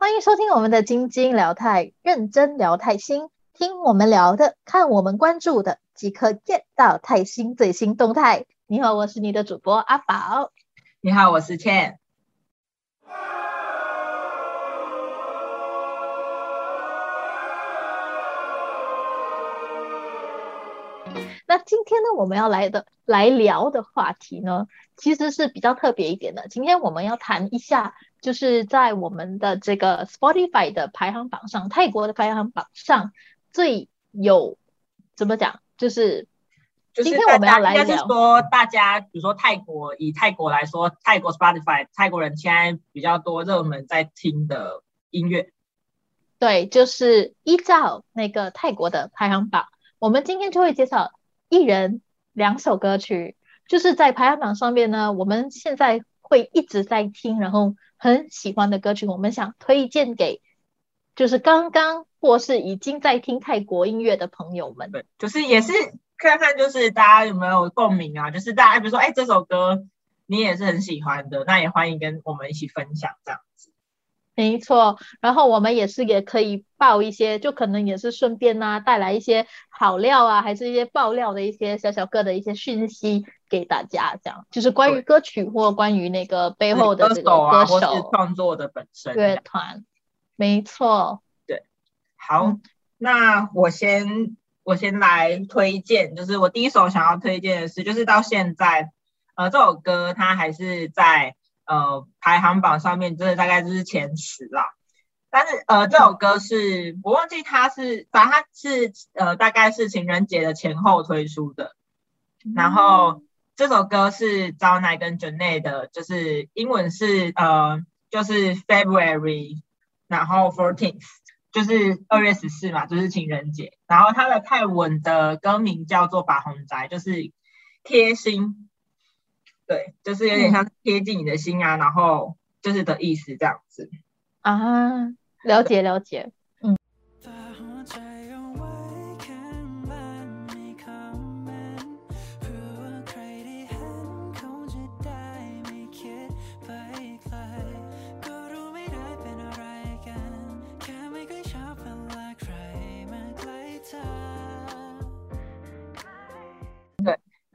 欢迎收听我们的晶晶聊泰认真聊泰新，听我们聊的，看我们关注的，即可 get 到泰新最新动态。你好，我是你的主播阿宝。你好，我是倩。那今天呢，我们要来的来聊的话题呢，其实是比较特别一点的。今天我们要谈一下，就是在我们的这个 Spotify 的排行榜上，泰国的排行榜上最有怎么讲，就是今天我们要来聊，说大家，比如说泰国，以泰国来说，泰国 Spotify 泰国人现在比较多热门在听的音乐，对，就是依照那个泰国的排行榜，我们今天就会介绍。一人两首歌曲，就是在排行榜上面呢。我们现在会一直在听，然后很喜欢的歌曲，我们想推荐给就是刚刚或是已经在听泰国音乐的朋友们。对，就是也是看看就是大家有没有共鸣啊？就是大家比如说，哎，这首歌你也是很喜欢的，那也欢迎跟我们一起分享这样子。没错，然后我们也是也可以报一些，就可能也是顺便呐，带来一些好料啊，还是一些爆料的一些小小个的一些讯息给大家，这样就是关于歌曲或关于那个背后的这个歌手或是创作的本身乐团。没错，对，好，那我先我先来推荐，就是我第一首想要推荐的是，就是到现在，呃，这首歌它还是在。呃，排行榜上面真的大概就是前十啦，但是呃，这首歌是我忘记它是，反正它是呃，大概是情人节的前后推出的。然后这首歌是招奶跟 Jane 的，就是英文是呃，就是 February，然后 Fourteenth，就是二月十四嘛，就是情人节。然后它的泰文的歌名叫做把红宅，就是贴心。对，就是有点像贴近你的心啊，然后就是的意思这样子。啊，了解了解，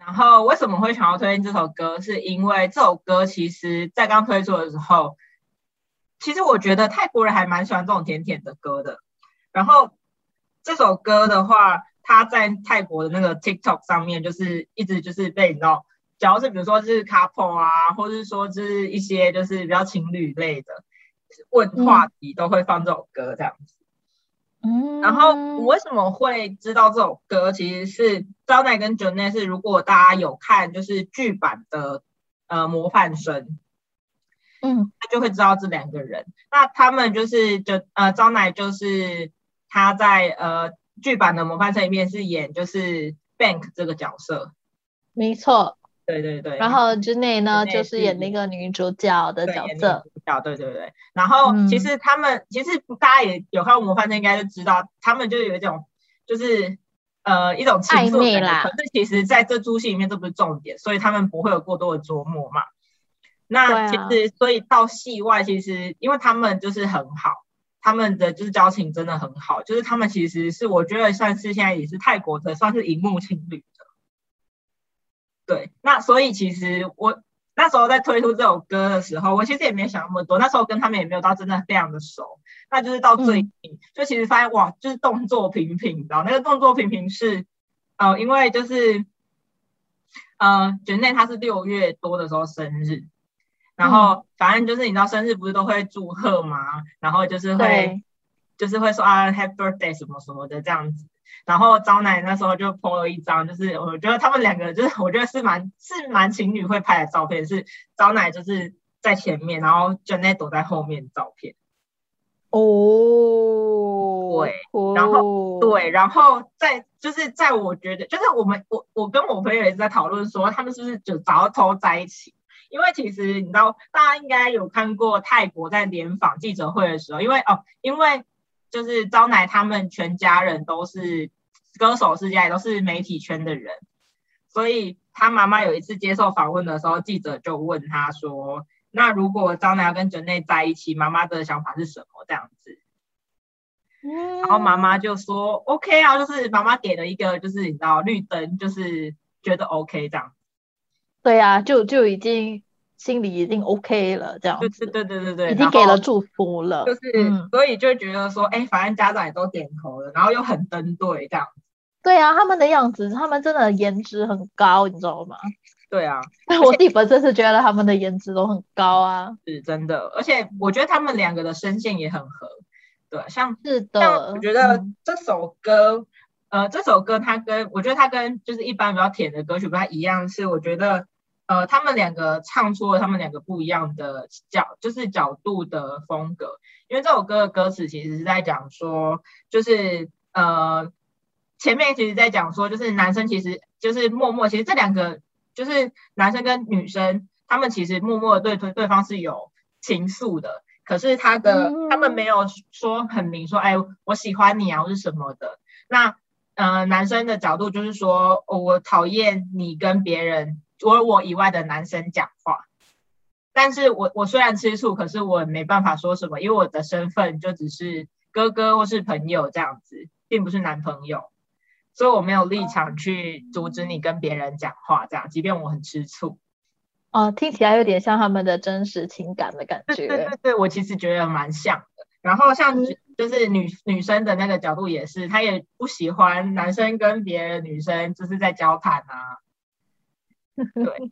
然后为什么会想要推荐这首歌？是因为这首歌其实在刚推出的时候，其实我觉得泰国人还蛮喜欢这种甜甜的歌的。然后这首歌的话，它在泰国的那个 TikTok 上面，就是一直就是被你知道，只要是比如说是 couple 啊，或者是说就是一些就是比较情侣类的问话题，都会放这首歌这样子。然后我为什么会知道这首歌？其实是招奈跟 j o n e 是如果大家有看就是剧版的呃模范生，嗯，他就会知道这两个人。那他们就是就呃招奈就是他在呃剧版的模范生里面是演就是 Bank 这个角色，没错。对对对，然后之内呢，就是演那个女主角的角色。角对对对，然后其实他们其实大家也有看过模范生，应该就知道他们就有一种就是呃一种情愫啦。可是其实在这出戏里面这不是重点，所以他们不会有过多的琢磨嘛。那其实所以到戏外，其实因为他们就是很好，他们的就是交情真的很好，就是他们其实是我觉得算是现在也是泰国的算是荧幕情侣。对，那所以其实我那时候在推出这首歌的时候，我其实也没想那么多。那时候跟他们也没有到真的非常的熟，那就是到最近，就其实发现哇，就是动作频频，你知道那个动作频频是，呃，因为就是呃，卷内他是六月多的时候生日，然后反正就是你知道生日不是都会祝贺吗？然后就是会就是会说啊，Happy Birthday 什么什么的这样子。然后招奶那时候就 po 了一张，就是我觉得他们两个就是我觉得是蛮是蛮情侣会拍的照片，是招奶就是在前面，然后 Janet 躲在后面照片。哦，对，然后对，然后在就是在我觉得就是我们我我跟我朋友也是在讨论说，他们是不是就早偷在一起？因为其实你知道，大家应该有看过泰国在联访记者会的时候，因为哦，因为就是招奶他们全家人都是。歌手世家也都是媒体圈的人，所以他妈妈有一次接受访问的时候，记者就问他说：“那如果张楠跟 j 内在一起，妈妈的想法是什么？”这样子。然后妈妈就说 OK 啊，就是妈妈给了一个就是你知道绿灯，就是觉得 OK 这样。对啊，就就已经心里已经 OK 了这样。子对对对对对，已经给了祝福了。就是所以就觉得说，哎，反正家长也都点头了，然后又很登对这样。对啊，他们的样子，他们真的颜值很高，你知道吗？对啊，我自己本身是觉得他们的颜值都很高啊。是真的，而且我觉得他们两个的声线也很合。对，像是的，像我觉得这首歌，呃，这首歌它跟我觉得它跟就是一般比较甜的歌曲不太一样，是我觉得呃他们两个唱出了他们两个不一样的角，就是角度的风格。因为这首歌的歌词其实是在讲说，就是呃前面其实在讲说，就是男生其实就是默默，其实这两个就是男生跟女生，他们其实默默对对对方是有情愫的。可是他的他们没有说很明说，哎，我喜欢你啊，或是什么的。那呃，男生的角度就是说，我讨厌你跟别人除了我以外的男生讲话。但是我我虽然吃醋，可是我没办法说什么，因为我的身份就只是哥哥或是朋友这样子，并不是男朋友，所以我没有立场去阻止你跟别人讲话，这样，即便我很吃醋。哦，听起来有点像他们的真实情感的感觉。对对对对，我其实觉得蛮像的。然后像就是女女生的那个角度也是，她也不喜欢男生跟别的女生就是在交谈啊。对。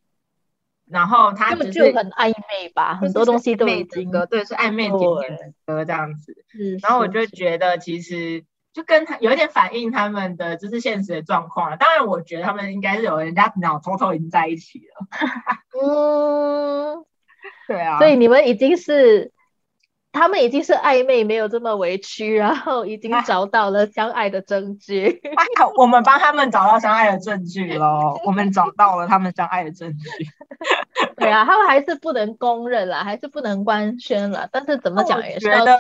然后他就就很暧昧吧，很多东西都已经对是暧昧甜甜的歌这样子。然后我就觉得其实。就跟他有一点反映他们的就是现实的状况了。当然，我觉得他们应该是有人家脑偷偷已经在一起了。嗯，对啊。所以你们已经是，他们已经是暧昧，没有这么委屈，然后已经找到了相爱的证据。我们帮他们找到相爱的证据喽！我们找到了他们相爱的证据。对啊，他们还是不能公认了，还是不能官宣了。但是怎么讲也是要做。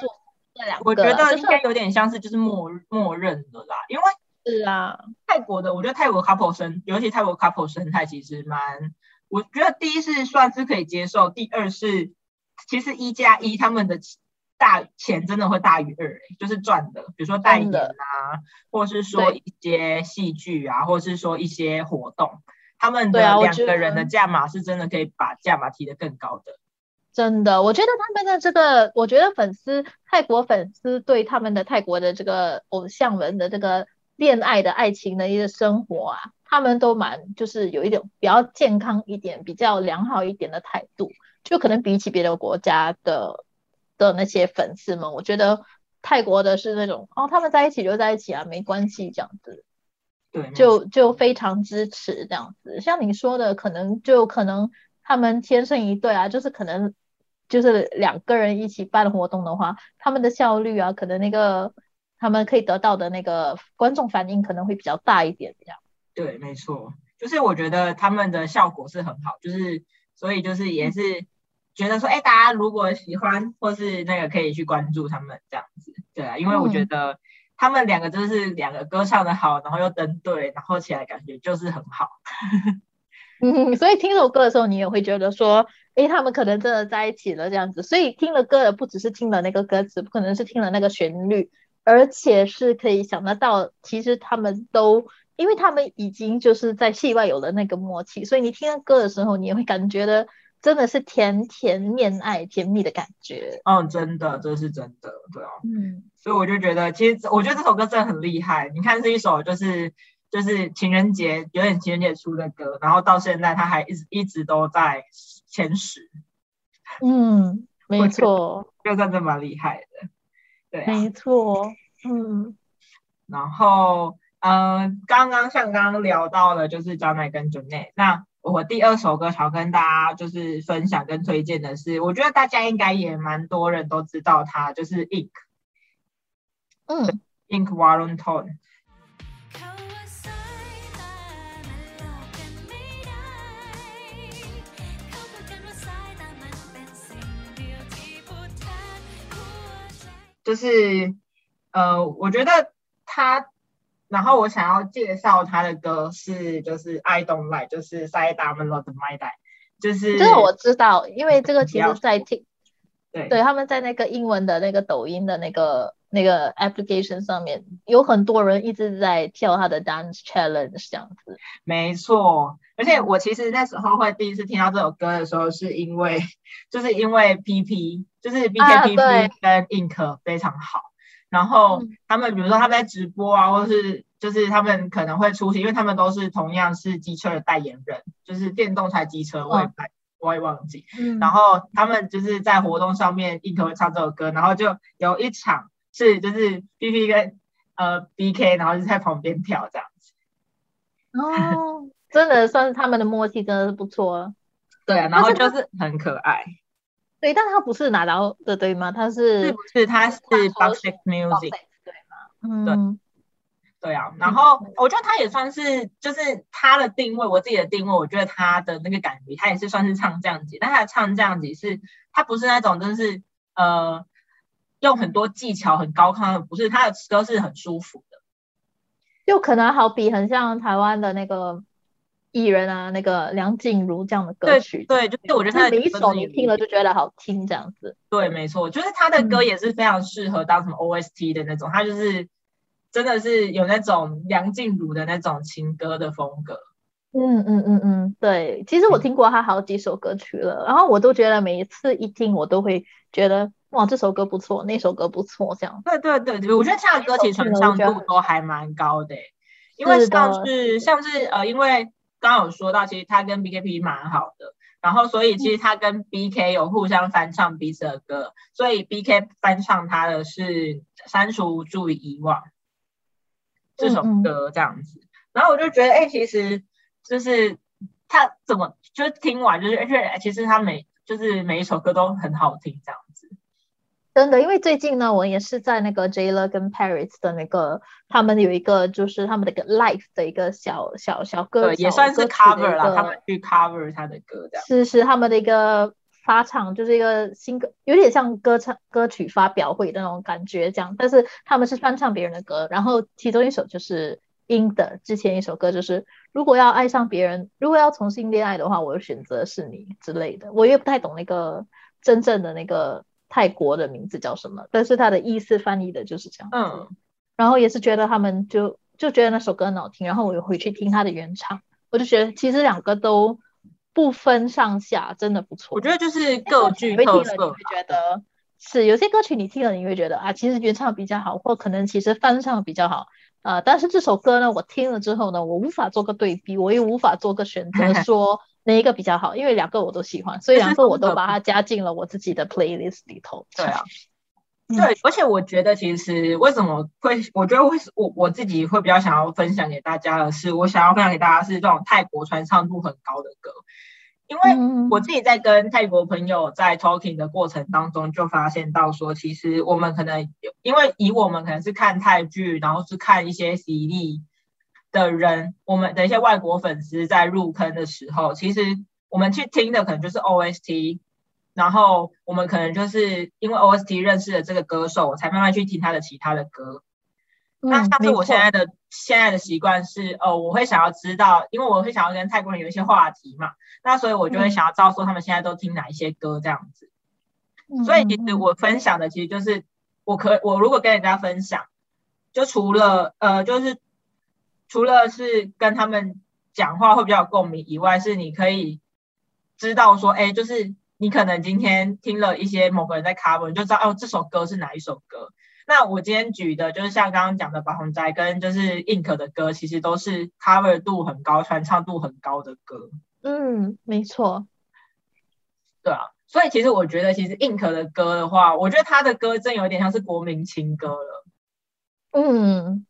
我觉得应该有点像是就是默默认的啦，因为是啊，泰国的我觉得泰国 couple 生，尤其泰国 couple 生态其实蛮，我觉得第一是算是可以接受，第二是其实一加一他们的大钱真的会大于二，就是赚的，比如说代言啊，或是说一些戏剧啊，或是说一些活动，他们的两个人的价码是真的可以把价码提得更高的。真的，我觉得他们的这个，我觉得粉丝泰国粉丝对他们的泰国的这个偶像们的这个恋爱的爱情的一个生活啊，他们都蛮就是有一点比较健康一点、比较良好一点的态度，就可能比起别的国家的的那些粉丝们，我觉得泰国的是那种哦，他们在一起就在一起啊，没关系这样子，对，就就非常支持这样子。像你说的，可能就可能他们天生一对啊，就是可能。就是两个人一起办活动的话，他们的效率啊，可能那个他们可以得到的那个观众反应可能会比较大一点，这样。对，没错，就是我觉得他们的效果是很好，就是所以就是也是觉得说，哎，大家如果喜欢或是那个可以去关注他们这样子，对啊，因为我觉得他们两个就是两个歌唱的好，然后又登对，然后起来感觉就是很好。嗯，所以听这首歌的时候，你也会觉得说，哎，他们可能真的在一起了这样子。所以听了歌的不只是听了那个歌词，不可能是听了那个旋律，而且是可以想得到，其实他们都，因为他们已经就是在戏外有了那个默契，所以你听歌的时候，你也会感觉的真的是甜甜恋爱、甜蜜的感觉。嗯，真的，这是真的，对啊。嗯，所以我就觉得，其实我觉得这首歌真的很厉害。你看，是一首就是。就是情人节有点情人节出的歌，然后到现在他还一直一直都在前十。嗯，没错，就真的蛮厉害的。对，没错。嗯，然后嗯，刚刚像刚刚聊到的，就是张麦跟 j u n e 那我第二首歌想跟大家就是分享跟推荐的是，我觉得大家应该也蛮多人都知道它，就是 Ink。嗯，Ink Warren Tone。就是，呃，我觉得他，然后我想要介绍他的歌是，就是 I don't like，就是《塞达们罗的麦带》，就是这个我知道，因为这个其实在听，对，对，他们在那个英文的那个抖音的那个那个 application 上面，有很多人一直在跳他的 dance challenge 这样子。没错，而且我其实那时候会第一次听到这首歌的时候，是因为就是因为 PP，就是 BKPP 跟 Ink 非常好，然后他们比如说他们在直播啊，或是就是他们可能会出席，因为他们都是同样是机车的代言人，就是电动车机车我也。我也忘记，然后他们就是在活动上面一头会唱这首歌，然后就有一场是就是 B B 跟呃 B K，然后就在旁边跳这样子。哦，真的算是他们的默契，真的是不错。对啊，然后就是很可爱。对，但他不是拿到的对吗？他是是不是他是 Box Music 对吗？嗯。对对啊，然后我觉得他也算是，就是他的定位，我自己的定位，我觉得他的那个感觉，他也是算是唱这样子，但他的唱降级是，他不是那种就是呃用很多技巧很高亢的，不是他的歌是很舒服的，就可能好比很像台湾的那个艺人啊，那个梁静茹这样的歌曲，对，就是我觉得他每一首你听了就觉得好听这样子，对，没错，就是他的歌也是非常适合当什么 OST 的那种，他就是。真的是有那种梁静茹的那种情歌的风格。嗯嗯嗯嗯，对，其实我听过他好几首歌曲了，然后我都觉得每一次一听，我都会觉得哇，这首歌不错，那首歌不错，这样。对对对对，我觉得唱的歌其实传唱度都还蛮高的，因为像是像是呃，因为刚刚有说到，其实他跟 BKP 蛮好的，然后所以其实他跟 BK 有互相翻唱彼此的歌，所以 BK 翻唱他的是《删除注意遗忘》。这首歌这样子，然后我就觉得，哎，其实就是他怎么就是听完就是，而且其实他每就是每一首歌都很好听这样子。真的，因为最近呢，我也是在那个 Jayla 跟 Paris 的那个，他们有一个就是他们的一个 live 的一个小小小歌，也算是 cover 了，他们去 cover 他的歌的。是是他们的一个。发唱就是一个新歌，有点像歌唱歌曲发表会的那种感觉，这样。但是他们是翻唱别人的歌，然后其中一首就是英的之前一首歌，就是如果要爱上别人，如果要重新恋爱的话，我的选择是你之类的。我也不太懂那个真正的那个泰国的名字叫什么，但是它的意思翻译的就是这样。嗯。然后也是觉得他们就就觉得那首歌很好听，然后我又回去听他的原唱，我就觉得其实两个都。不分上下，真的不错。我觉得就是各具特色。你会觉得是有些歌曲你听了你会觉得啊，其实原唱比较好，或可能其实翻唱比较好啊。但是这首歌呢，我听了之后呢，我无法做个对比，我也无法做个选择，说哪一个比较好，因为两个我都喜欢，所以两个我都把它加进了我自己的 playlist 里头。对啊，对，而且我觉得其实为什么会，我觉得会我我自己会比较想要分享给大家的是，我想要分享给大家是这种泰国传唱度很高的歌。因为我自己在跟泰国朋友在 talking 的过程当中，就发现到说，其实我们可能因为以我们可能是看泰剧，然后是看一些 CD 的人，我们的一些外国粉丝在入坑的时候，其实我们去听的可能就是 OST，然后我们可能就是因为 OST 认识了这个歌手，我才慢慢去听他的其他的歌。那像是我现在的现在的习惯是，哦，我会想要知道，因为我会想要跟泰国人有一些话题嘛，那所以我就会想要知道说他们现在都听哪一些歌这样子。所以其实我分享的其实就是，我可我如果跟人家分享，就除了呃，就是除了是跟他们讲话会比较有共鸣以外，是你可以知道说，哎，就是你可能今天听了一些某个人在 cover，你就知道哦，这首歌是哪一首歌。那我今天举的就是像刚刚讲的《白红斋》跟就是 Ink 的歌，其实都是 cover 度很高、传唱度很高的歌。嗯，没错。对啊，所以其实我觉得，其实 Ink 的歌的话，我觉得他的歌真有点像是国民情歌了。嗯，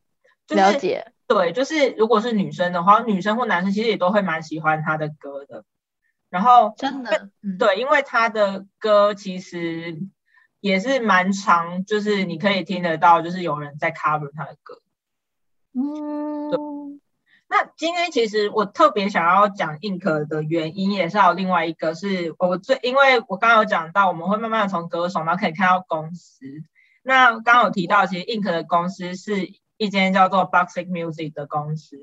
了解。对，就是如果是女生的话，女生或男生其实也都会蛮喜欢他的歌的。然后真的，对，因为他的歌其实。也是蛮长，就是你可以听得到，就是有人在 cover 他的歌。嗯，那今天其实我特别想要讲 Ink 的原因，也是有另外一个，是我最因为我刚刚有讲到，我们会慢慢的从歌手，然后可以看到公司。那刚刚有提到，其实 Ink 的公司是一间叫做 Boxic Music 的公司。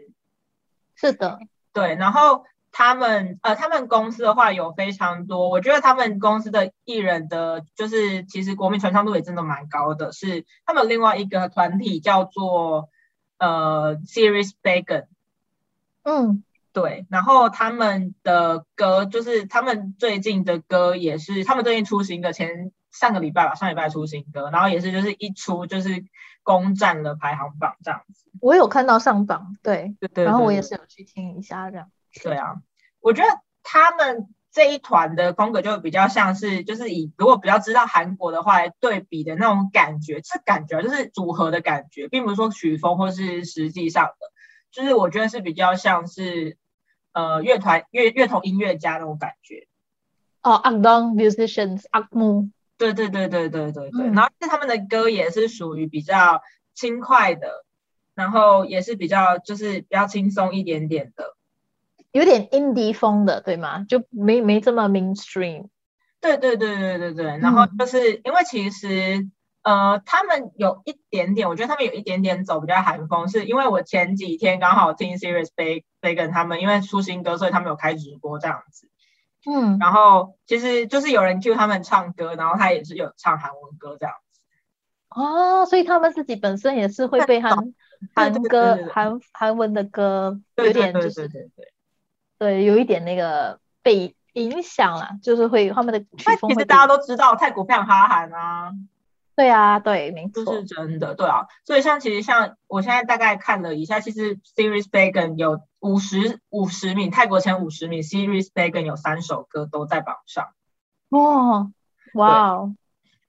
是的，对。然后他们呃，他们公司的话有非常多，我觉得他们公司的艺人的，就是其实国民传唱度也真的蛮高的。是他们另外一个团体叫做呃 Series Bagan 嗯，对。然后他们的歌就是他们最近的歌也是他们最近出新的，前上个礼拜吧，上礼拜出新歌，然后也是就是一出就是攻占了排行榜这样子。我有看到上榜，对对对，然后我也是有去听一下这样。对啊，我觉得他们这一团的风格就比较像是，就是以如果比较知道韩国的话来对比的那种感觉，是感觉就是组合的感觉，并不是说曲风或是实际上的，就是我觉得是比较像是呃乐团乐乐童音乐家那种感觉。哦，Akdong musicians，Akmu。对对对对对对对，然后是他们的歌也是属于比较轻快的，然后也是比较就是比较轻松一点点的。有点 indie 风的，对吗？就没没这么 mainstream。对对对对对对。然后就是因为其实呃，他们有一点点，我觉得他们有一点点走比较韩风，是因为我前几天刚好听 Serious Big Big 他们因为出新歌，所以他们有开直播这样子。嗯。然后其实就是有人 cue 他们唱歌，然后他也是有唱韩文歌这样子。哦，所以他们自己本身也是会被韩韩歌韩韩文的歌有点就是。对，有一点那个被影响了，就是会他们的曲风。其实大家都知道泰国非常哈韩啊。对啊，对，没错，是真的，对啊。所以像其实像我现在大概看了一下，其实 Series Bacon 有五十五十名泰国前五十名，Series Bacon 有三首歌都在榜上。哦，哇哦，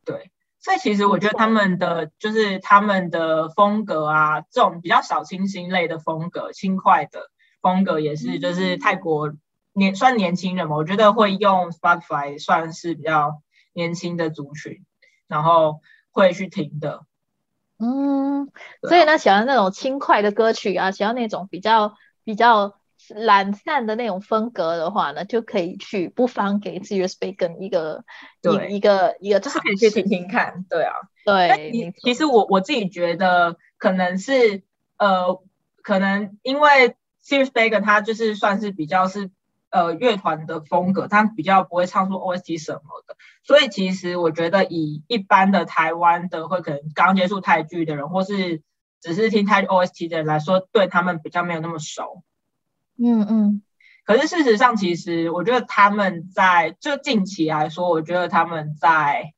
对。所以其实我觉得他们的就是他们的风格啊，这种比较小清新类的风格，轻快的。风格也是，就是泰国年算年轻人嘛，我觉得会用 Spotify 算是比较年轻的族群，然后会去听的。嗯，所以呢，喜欢那种轻快的歌曲啊，喜欢那种比较比较懒散的那种风格的话呢，就可以去不妨给 Serious Bacon 一个一一个一个，就是可以去听听看。对啊，对。其实我我自己觉得可能是呃，可能因为。Serious Bacon 他就是算是比较是呃乐团的风格，他比较不会唱出 OST 什么的，所以其实我觉得以一般的台湾的会可能刚接触泰剧的人，或是只是听泰 OST 的人来说，对他们比较没有那么熟。嗯嗯。可是事实上，其实我觉得他们在就近期来说，我觉得他们在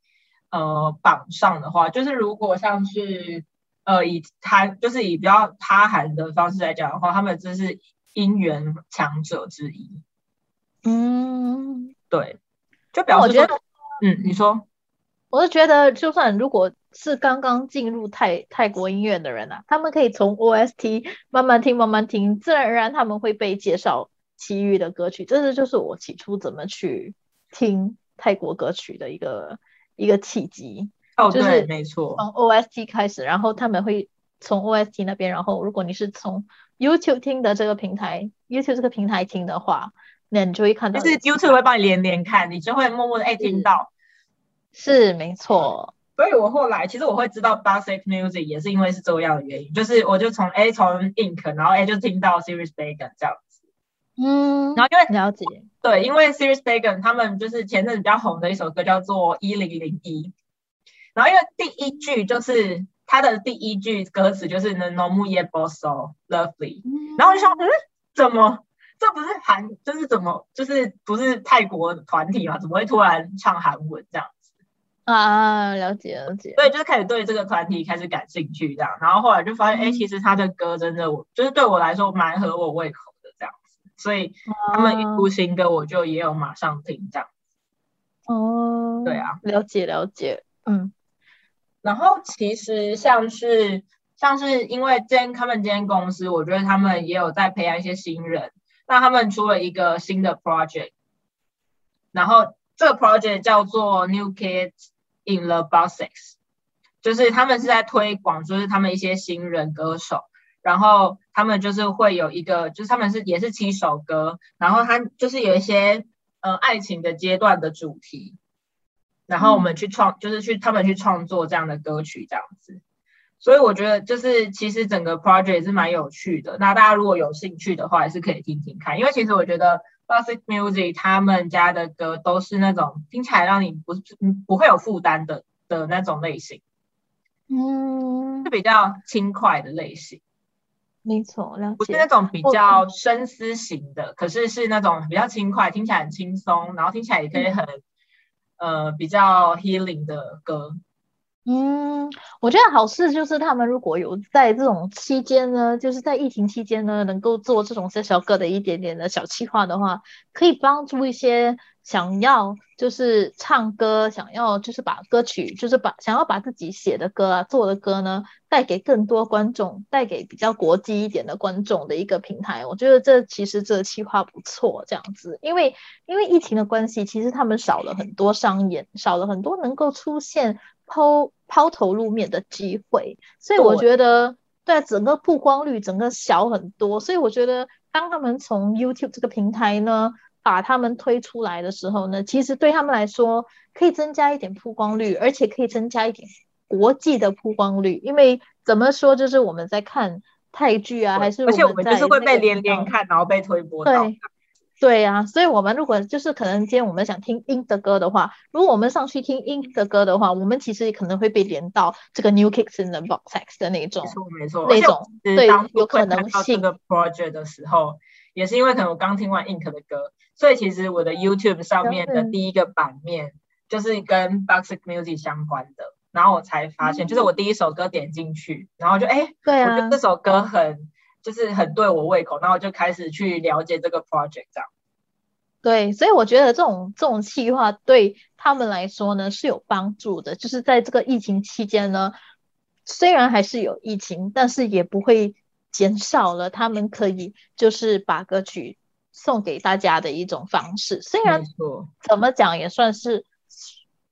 呃榜上的话，就是如果像是。呃，以他就是以比较他韩的方式来讲的话，他们真是姻缘强者之一。嗯，对，就表示我觉得，嗯，你说，我是觉得，就算如果是刚刚进入泰泰国音乐的人啊，他们可以从 OST 慢慢听，慢慢听，自然而然他们会被介绍其余的歌曲。这是就是我起初怎么去听泰国歌曲的一个一个契机。哦，对，没错，从 OST 开始，然后他们会从 OST 那边，然后如果你是从 YouTube 听的这个平台，YouTube 这个平台听的话，那你就会看到，就是 YouTube 会帮你连连看，你就会默默的哎听到，是没错。所以我后来其实我会知道 Basic Music 也是因为是这样的原因，就是我就从 A 从 Ink，然后 A 就听到 Serious Bacon 这样子，嗯，然后因为了解，对，因为 Serious Bacon 他们就是前阵子比较红的一首歌叫做一零零一。然后因为第一句就是他的第一句歌词就是 “no more y bosso lovely”，然后就说嗯，怎么这不是韩，就是怎么就是不是泰国团体嘛？怎么会突然唱韩文这样子？啊，了解了解。对，就是开始对这个团体开始感兴趣这样，然后后来就发现，哎，其实他的歌真的我就是对我来说蛮合我胃口的这样子，所以他们一出新歌我就也有马上听这样。哦，对啊，了解了解，嗯。然后其实像是像是因为今天他们今天公司，我觉得他们也有在培养一些新人。那他们出了一个新的 project，然后这个 project 叫做 New Kids in the Buses，就是他们是在推广，就是他们一些新人歌手。然后他们就是会有一个，就是他们是也是七首歌，然后他就是有一些呃爱情的阶段的主题。然后我们去创，就是去他们去创作这样的歌曲这样子，所以我觉得就是其实整个 project 是蛮有趣的。那大家如果有兴趣的话，也是可以听听看，因为其实我觉得 Classic Music 他们家的歌都是那种听起来让你不不会有负担的的那种类型，嗯，是比较轻快的类型。没错，了解。不是那种比较深思型的，可是是那种比较轻快，听起来很轻松，然后听起来也可以很呃比较 healing 的歌。嗯，我觉得好事就是他们如果有在这种期间呢，就是在疫情期间呢，能够做这种小小个的一点点的小计划的话，可以帮助一些想要就是唱歌，想要就是把歌曲，就是把想要把自己写的歌啊、做的歌呢，带给更多观众，带给比较国际一点的观众的一个平台。我觉得这其实这计划不错，这样子，因为因为疫情的关系，其实他们少了很多商演，少了很多能够出现。抛抛头露面的机会，所以我觉得对整个曝光率整个小很多，所以我觉得当他们从 YouTube 这个平台呢把他们推出来的时候呢，其实对他们来说可以增加一点曝光率，而且可以增加一点国际的曝光率，因为怎么说就是我们在看泰剧啊，还是而且我们就是会被连连看，然后被推播到。对呀，所以我们如果就是可能今天我们想听英的歌的话，如果我们上去听英的歌的话，我们其实可能会被连到这个 New Kicks in the Box 的那种，没错没错，那种对有可能性。这个 project 的时候，也是因为可能我刚听完 Ink 的歌，所以其实我的 YouTube 上面的第一个版面就是跟 Box Music 相关的，然后我才发现，就是我第一首歌点进去，然后就哎，对啊，我觉得这首歌很就是很对我胃口，然后就开始去了解这个 project 这样。对，所以我觉得这种这种计划对他们来说呢是有帮助的，就是在这个疫情期间呢，虽然还是有疫情，但是也不会减少了他们可以就是把歌曲送给大家的一种方式。虽然怎么讲也算是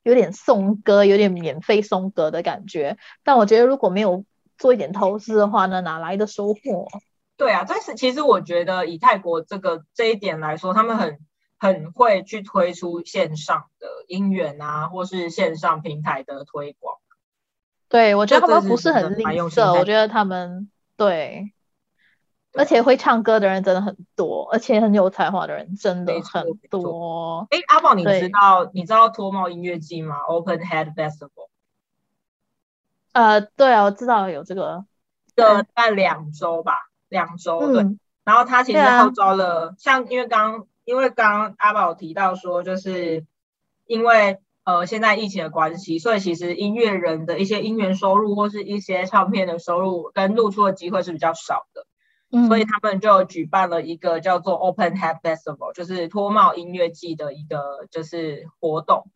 有点送歌，有点免费送歌的感觉，但我觉得如果没有做一点投资的话呢，哪来的收获？对啊，但是其实我觉得以泰国这个这一点来说，他们很。很会去推出线上的音源啊，或是线上平台的推广。对，我觉得他们不是很吝啬，我觉得他们对，而且会唱歌的人真的很多，而且很有才华的人真的很多。哎，阿宝，你知道你知道脱帽音乐季吗？Open Head Festival。呃，对啊，我知道有这个，的在两周吧，两周对。然后他其实号召了，像因为刚。因为刚刚阿宝提到说，就是因为呃现在疫情的关系，所以其实音乐人的一些音源收入或是一些唱片的收入跟露出的机会是比较少的，嗯，所以他们就举办了一个叫做 Open Hat Festival，就是脱帽音乐季的一个就是活动。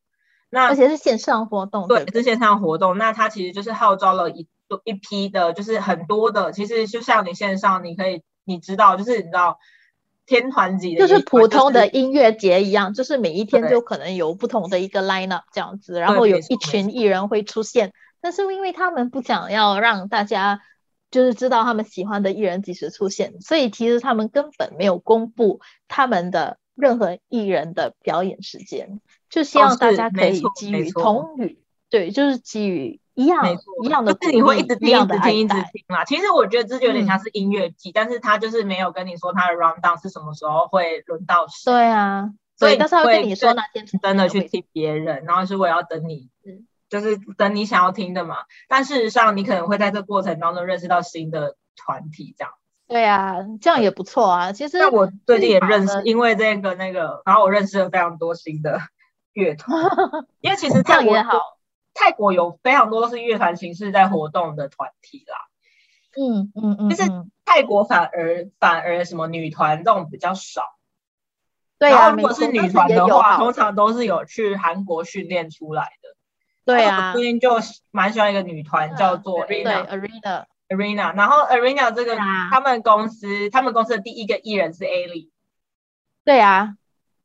那而且是线上活动，对，是线上活动。那它其实就是号召了一一批的，就是很多的，其实就像你线上你可以你知道，就是你知道。天团级的，就是普通的音乐节一样，就是每一天就可能有不同的一个 lineup 这样子，然后有一群艺人会出现。但是因为他们不想要让大家就是知道他们喜欢的艺人几时出现，所以其实他们根本没有公布他们的任何艺人的表演时间，就希望大家可以基于同语，对，就是基于。一样，一样的，就是你会一直听，一直听，一直听嘛。其实我觉得这就有点像是音乐季，但是他就是没有跟你说他的 round down 是什么时候会轮到谁。对啊，所以但是会跟你说哪天真的去听别人，然后是我要等你，就是等你想要听的嘛。但事实上，你可能会在这过程当中认识到新的团体，这样。对啊，这样也不错啊。其实那我最近也认识，因为这个那个，然后我认识了非常多新的乐团，因为其实这样也好。泰国有非常多都是乐团形式在活动的团体啦，嗯嗯嗯，就是泰国反而反而什么女团这种比较少，对啊，如果是女团的话，通常都是有去韩国训练出来的，对啊，最近就蛮喜欢一个女团叫做 Arena，Arena，然后 Arena 这个他们公司他们公司的第一个艺人是 Ali，对啊，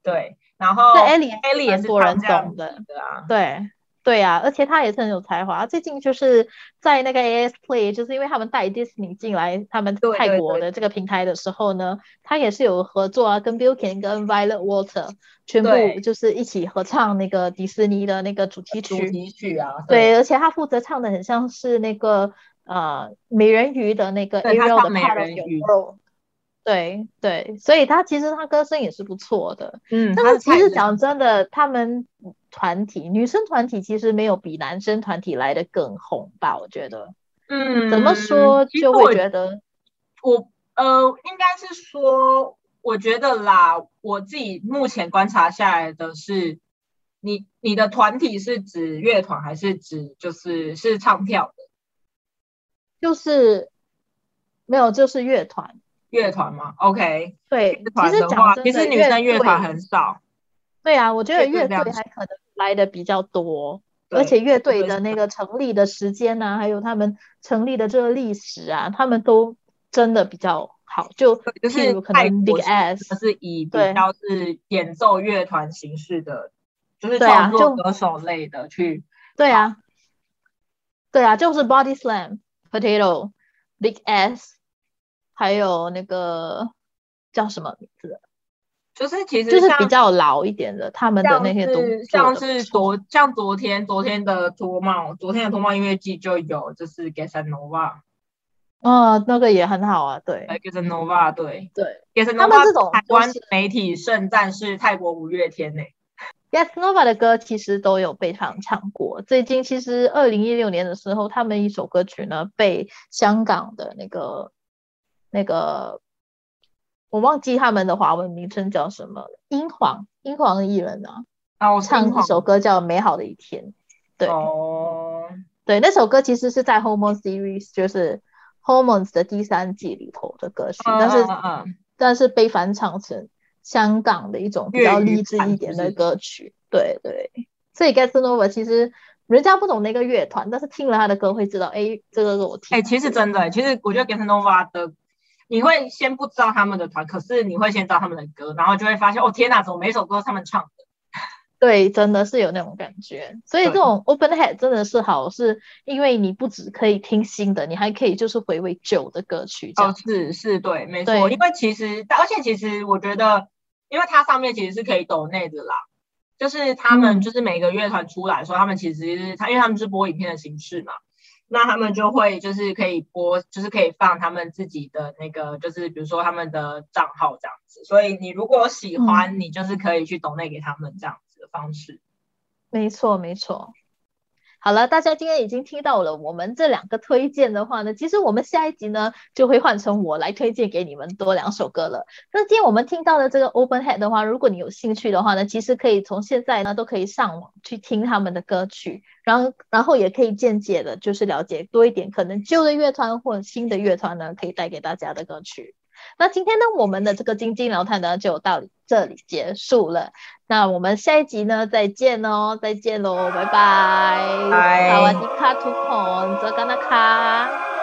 对，然后 Ali Ali 也是多人懂的，对啊，对。对呀，而且他也是很有才华。最近就是在那个 AS Play，就是因为他们带 Disney 进来他们泰国的这个平台的时候呢，他也是有合作啊，跟 Billkin 跟 Violet Water 全部就是一起合唱那个迪士尼的那个主题曲。主题曲啊。对，而且他负责唱的很像是那个呃美人鱼的那个 Ariel 的 part of your world。对对，所以他其实他歌声也是不错的。嗯，但是其实讲真的，他们团体女生团体其实没有比男生团体来的更红吧？我觉得。嗯，怎么说就会觉得我呃，应该是说，我觉得啦，我自己目前观察下来的是，你你的团体是指乐团还是指就是是唱跳的？就是没有，就是乐团。乐团吗？OK，对，其实讲其实女生乐团很少。对啊，我觉得乐队还可能来的比较多。而且乐队的那个成立的时间呐，还有他们成立的这个历史啊，他们都真的比较好。就就是可能 Big S 是以比较是演奏乐团形式的，就是创作歌手类的去。对啊，对啊，就是 Body Slam、Potato、Big S，还有那个叫什么名字？就是其实就是比较老一点的，他们的那些都像是昨像昨天昨天的脱帽，昨天的脱帽音乐季就有就是 g e s a Nova，哦，那个也很好啊，对 g e s a Nova，对对 g e s a Nova，台湾媒体盛赞是泰国五月天呢。Gesnova 的歌其实都有被唱唱过，最近其实二零一六年的时候，他们一首歌曲呢被香港的那个那个。我忘记他们的华文名称叫什么了。英皇，英皇的艺人啊，唱一首歌叫《美好的一天》。对，哦，对，那首歌其实是在《Hormones Series》，就是《Hormones》的第三季里头的歌曲，但是但是被翻唱成香港的一种比较励志一点的歌曲。对对，所以 Get Nova 其实人家不懂那个乐团，但是听了他的歌会知道，哎，这个是我听。哎，其实真的，其实我觉得 Get Nova 的。你会先不知道他们的团，可是你会先知道他们的歌，然后就会发现哦天哪，怎么每首歌都是他们唱的？对，真的是有那种感觉。所以这种 open head 真的是好，是因为你不只可以听新的，你还可以就是回味旧的歌曲。哦，是是，对，没错。因为其实，而且其实我觉得，因为它上面其实是可以抖内的啦，就是他们就是每个乐团出来说，他们其实他因为他们是播影片的形式嘛。那他们就会就是可以播，就是可以放他们自己的那个，就是比如说他们的账号这样子。所以你如果喜欢，你就是可以去抖内给他们这样子的方式。没错，没错。好了，大家今天已经听到了我们这两个推荐的话呢，其实我们下一集呢就会换成我来推荐给你们多两首歌了。那今天我们听到的这个 Open Head 的话，如果你有兴趣的话呢，其实可以从现在呢都可以上网去听他们的歌曲，然后然后也可以间接的就是了解多一点可能旧的乐团或新的乐团呢可以带给大家的歌曲。那今天呢我们的这个金晶聊毯呢就到这里结束了。那我们下一集呢再见喽再见喽拜拜。萨瓦迪卡涂口泽嘎娜卡。